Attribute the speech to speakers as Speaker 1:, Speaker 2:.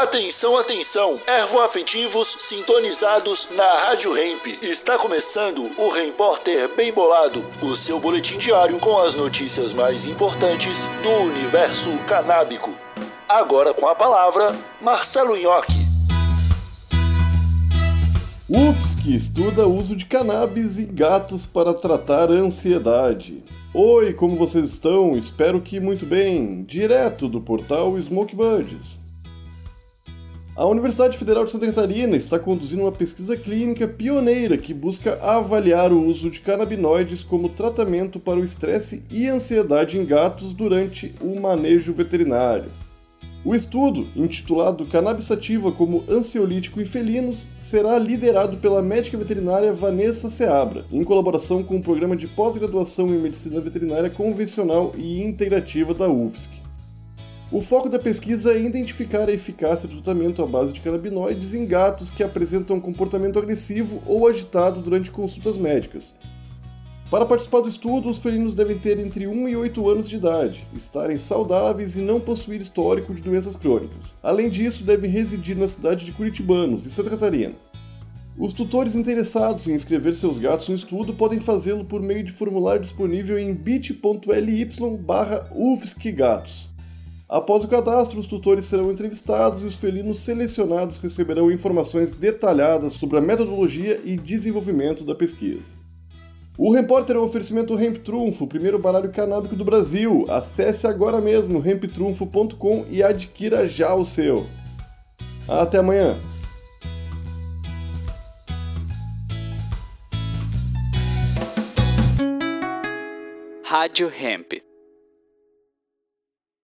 Speaker 1: Atenção, atenção! Ervoafetivos sintonizados na Rádio Hemp. Está começando o Repórter Bem Bolado, o seu boletim diário com as notícias mais importantes do universo canábico. Agora com a palavra, Marcelo Nhoque.
Speaker 2: UFSC estuda uso de cannabis em gatos para tratar ansiedade. Oi, como vocês estão? Espero que muito bem. Direto do portal Smoke Buddies. A Universidade Federal de Santa Catarina está conduzindo uma pesquisa clínica pioneira que busca avaliar o uso de canabinoides como tratamento para o estresse e ansiedade em gatos durante o manejo veterinário. O estudo, intitulado Cannabis Sativa como Ansiolítico em Felinos, será liderado pela médica veterinária Vanessa Seabra, em colaboração com o programa de pós-graduação em Medicina Veterinária Convencional e Integrativa da UFSC. O foco da pesquisa é identificar a eficácia do tratamento à base de canabinoides em gatos que apresentam comportamento agressivo ou agitado durante consultas médicas. Para participar do estudo, os felinos devem ter entre 1 e 8 anos de idade, estarem saudáveis e não possuir histórico de doenças crônicas. Além disso, devem residir na cidade de Curitibanos, em Santa Catarina. Os tutores interessados em inscrever seus gatos no estudo podem fazê-lo por meio de formulário disponível em bit.ly barra ufscgatos. Após o cadastro, os tutores serão entrevistados e os felinos selecionados receberão informações detalhadas sobre a metodologia e desenvolvimento da pesquisa. O Repórter é um oferecimento Hemp Trunfo, primeiro baralho canábico do Brasil. Acesse agora mesmo hemptrunfo.com e adquira já o seu. Até amanhã!
Speaker 3: Rádio Hemp.